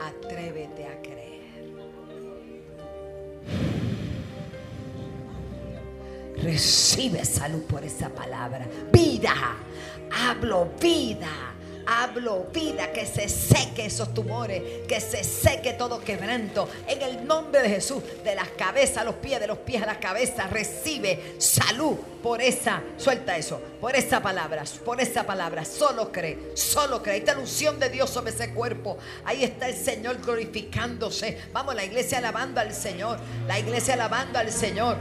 atrévete a creer. Recibe salud por esa palabra. Vida. Hablo vida. Hablo vida, que se seque esos tumores, que se seque todo quebranto. En el nombre de Jesús, de las cabezas a los pies, de los pies a la cabeza, recibe salud por esa, suelta eso, por esa palabra, por esa palabra. Solo cree, solo cree. Ahí está unción de Dios sobre ese cuerpo. Ahí está el Señor glorificándose. Vamos, la iglesia alabando al Señor. La iglesia alabando al Señor.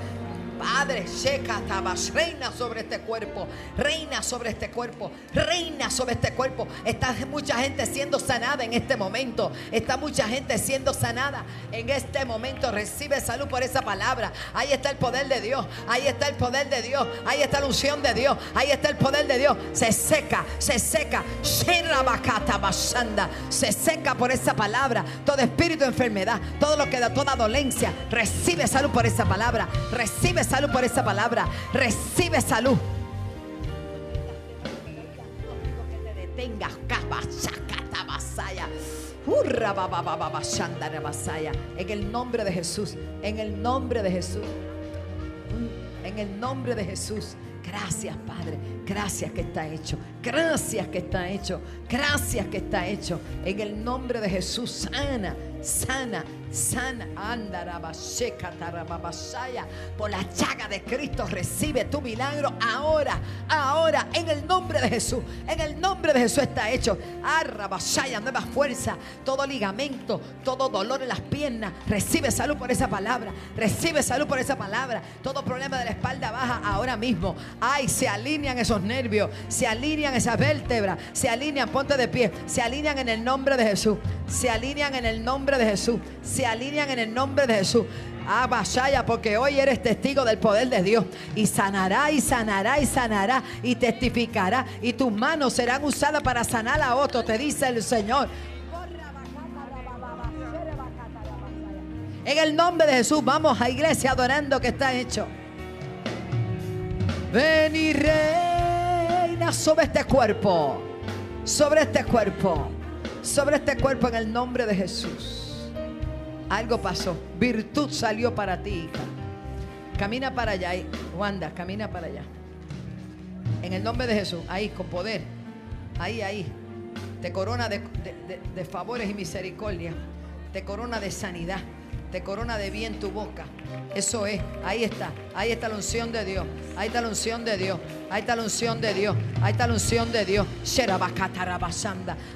Padre, Shekatabas, reina sobre este cuerpo, reina sobre este cuerpo, reina sobre este cuerpo. Está mucha gente siendo sanada en este momento. Está mucha gente siendo sanada en este momento. Recibe salud por esa palabra. Ahí está el poder de Dios. Ahí está el poder de Dios. Ahí está la unción de Dios. Ahí está el poder de Dios. Se seca, se seca. Se seca por esa palabra. Todo espíritu de enfermedad, todo lo que da, toda dolencia. Recibe salud por esa palabra. Recibe salud por esa palabra. Recibe salud. En el nombre de Jesús. En el nombre de Jesús. En el nombre de Jesús. Gracias, Padre. Gracias que está hecho. Gracias que está hecho. Gracias que está hecho. En el nombre de Jesús. Sana, sana, sana. Andarabasheka, tarababashaya. Por la llaga de Cristo recibe tu milagro ahora, ahora. En el nombre de Jesús. En el nombre de Jesús está hecho. Arrabashaya, nueva fuerza. Todo ligamento, todo dolor en las piernas. Recibe salud por esa palabra. Recibe salud por esa palabra. Todo problema de la espalda baja ahora mismo. Ay, se alinean esos nervios. Se alinean esas vértebras. Se alinean, ponte de pie. Se alinean en el nombre de Jesús. Se alinean en el nombre de Jesús. Se alinean en el nombre de Jesús. Ah, Bashaya, porque hoy eres testigo del poder de Dios. Y sanará, y sanará, y sanará, y testificará. Y tus manos serán usadas para sanar a otro, te dice el Señor. En el nombre de Jesús, vamos a iglesia adorando que está hecho. Ven y reina sobre este cuerpo, sobre este cuerpo, sobre este cuerpo en el nombre de Jesús. Algo pasó, virtud salió para ti, hija. Camina para allá. Wanda, camina para allá. En el nombre de Jesús, ahí, con poder. Ahí, ahí. Te corona de- de favores y misericordia. te corona de sanidad, te corona de bien tu boca. Eso es, ahí está, ahí está la unción de Dios, ahí está la unción de Dios, ahí está la unción de Dios, ahí está la unción de Dios.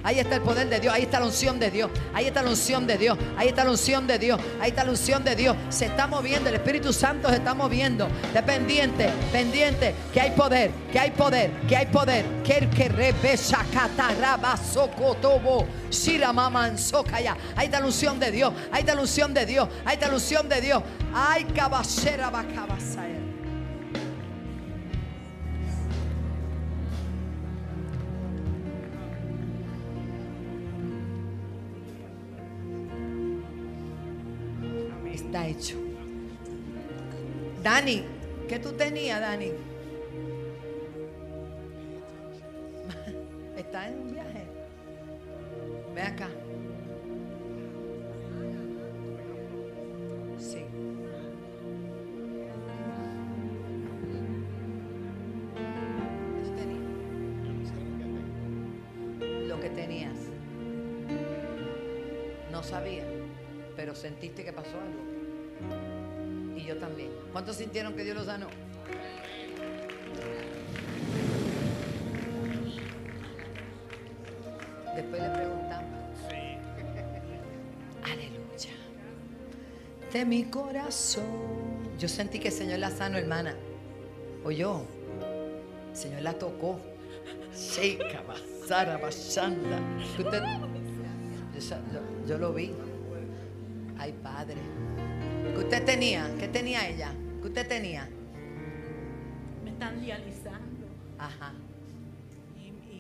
Ahí está el poder de Dios, ahí está la unción de Dios, ahí está la unción de Dios, ahí está la unción de Dios, ahí está la unción de Dios. Se está moviendo, el Espíritu Santo se está moviendo. De pendiente, pendiente, que hay poder, que hay poder, que hay poder. Que que rebesa catarabasocotobo. Shiramamanzokaya. Ahí está la unción de Dios, ahí está la unción de Dios, ahí está la unción de Dios. Ay, caballera bacabasaya. Está hecho. Dani, ¿qué tú tenías, Dani? ¿Está en un viaje? Ve acá. Sentiste que pasó algo. Y yo también. ¿Cuántos sintieron que Dios los sanó? Después le preguntamos. Aleluya. De mi corazón. Yo sentí que el Señor la sanó, hermana. Oyó. El Señor la tocó. Sheika, basara, bashanda. Yo, yo- yo lo vi. Padre. ¿Qué usted tenía? ¿Qué tenía ella? ¿Qué usted tenía? Me están dializando Ajá.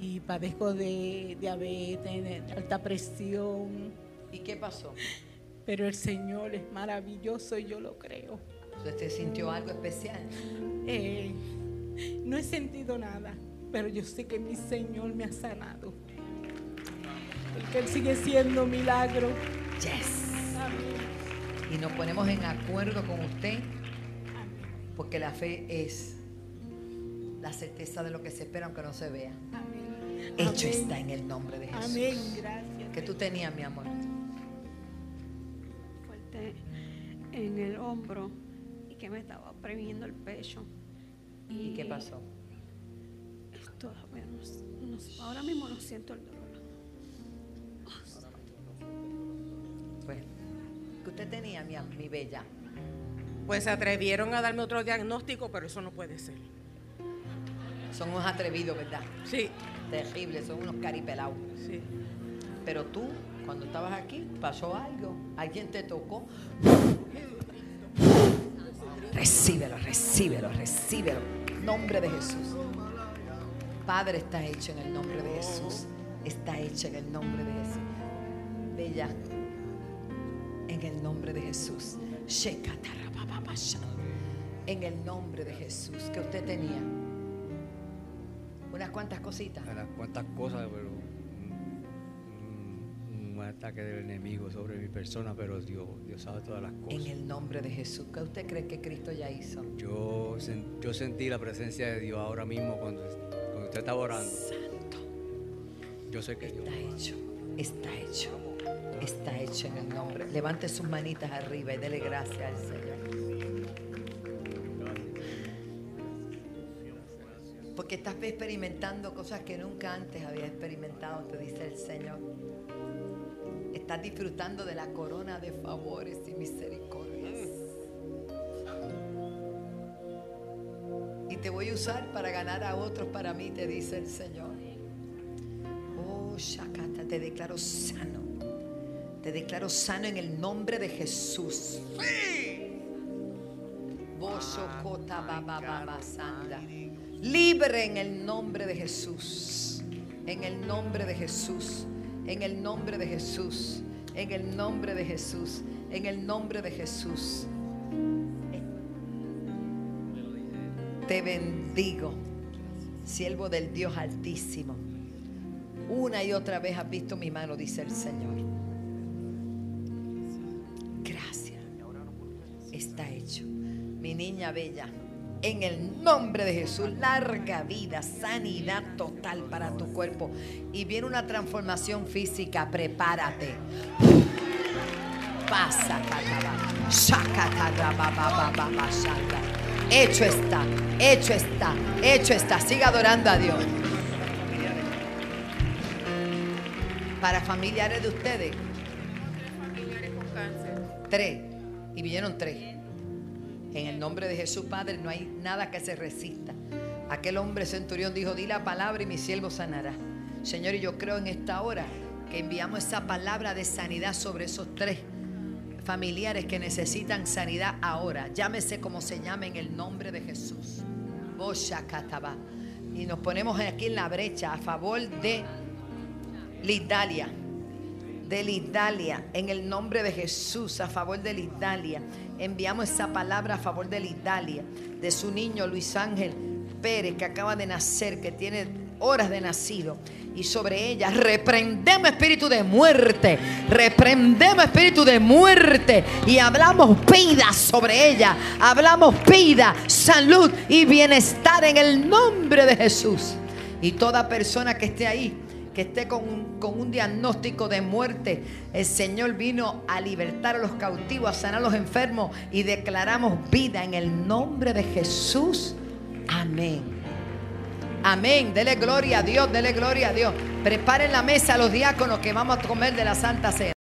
y, y padezco de diabetes, de alta presión, ¿Y qué pasó? pero el Señor es maravilloso y yo lo creo. ¿Usted sintió algo especial? Eh, no he sentido nada, pero yo sé que mi Señor me ha sanado. Porque Él sigue siendo milagro. Yes. Y nos ponemos en acuerdo con usted porque la fe es la certeza de lo que se espera aunque no se vea. Amén. Hecho Amén. está en el nombre de Jesús. Amén, gracias. ¿Qué tú tenías, mi amor? fuerte en el hombro y que me estaba oprimiendo el pecho. ¿Y qué pasó? Todavía no, no- ahora mismo no siento el dolor. Pues, ¿qué usted tenía, mi bella? Pues se atrevieron a darme otro diagnóstico, pero eso no puede ser. Son unos atrevidos, ¿verdad? Sí, Terribles, son unos caripelados. sí. Pero tú, cuando estabas aquí, pasó algo. Alguien te tocó. Recíbelo, recíbelo, recíbelo. Nombre de Jesús. Padre, está hecho en el nombre de Jesús. Está hecho en el nombre de Jesús. Bella, en el nombre de Jesús. En el nombre de Jesús que usted tenía. Unas cuantas cositas. a las cuantas cosas, pero un, ataque del enemigo sobre mi persona, pero Dios, Dios sabe todas las En cosas. el nombre de Jesús. ¿Qué usted cree que Cristo ya hizo? Yo, sen- yo sentí la presencia de Dios ahora mismo cuando, cuando usted estaba orando. Santo. Yo sé que Dios. Está hecho. Está hecho. Está hecho en el nombre. Levante sus manitas arriba y dele gracias al Señor. Porque estás experimentando cosas que nunca antes había experimentado, te dice el Señor. Estás disfrutando de la corona de favores y misericordias. Y te voy a usar para ganar a otros para mí, te dice el Señor. Oh, Shakata, te declaro sano. Te declaro sano en el nombre de Jesús. Libre en el nombre de Jesús. En el nombre de Jesús. En el nombre de Jesús. En el nombre de Jesús. En el nombre de Jesús. Te bendigo, siervo del Dios Altísimo. Una y otra vez has visto mi mano, dice el Señor. Está hecho. Mi niña bella, en el nombre de Jesús, larga vida, sanidad total para tu cuerpo. Y viene una transformación física, prepárate. Pasa. Hecho está, hecho está, hecho está. Siga adorando a Dios. Para familiares de ustedes, tres. Y vinieron tres. En el nombre de Jesús, Padre, no hay nada que se resista. Aquel hombre centurión dijo, di la palabra y mi siervo sanará. Señor, y yo creo en esta hora que enviamos esa palabra de sanidad sobre esos tres familiares que necesitan sanidad ahora. Llámese como se llame en el nombre de Jesús. Y nos ponemos aquí en la brecha a favor de Lidalia de Lidalia, en el nombre de Jesús, a favor de Lidalia. Enviamos esa palabra a favor de Lidalia, de su niño Luis Ángel Pérez, que acaba de nacer, que tiene horas de nacido. Y sobre ella reprendemos espíritu de muerte, reprendemos espíritu de muerte y hablamos vida sobre ella, hablamos vida, salud y bienestar en el nombre de Jesús. Y toda persona que esté ahí, que esté con un, con un diagnóstico de muerte, el Señor vino a libertar a los cautivos, a sanar a los enfermos y declaramos vida en el nombre de Jesús. Amén. Amén. Dele gloria a Dios, dele gloria a Dios. Preparen la mesa a los diáconos que vamos a comer de la Santa Cena.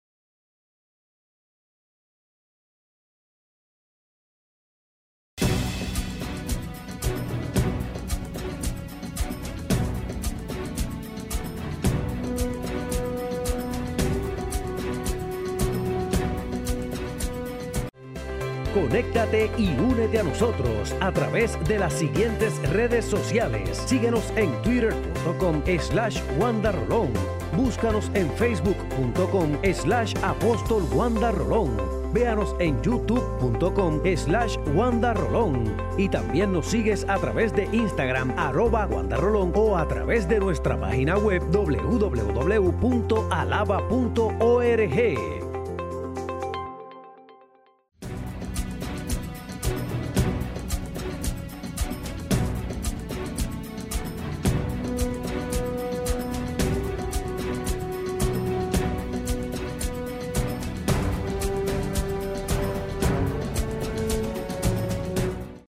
Y únete a nosotros a través de las siguientes redes sociales. Síguenos en twitter.com slash wandarolón. Búscanos en facebook.com slash apóstol wandarolón. Véanos en youtube.com slash wandarolón. Y también nos sigues a través de Instagram arroba wandarolón o a través de nuestra página web www.alaba.org.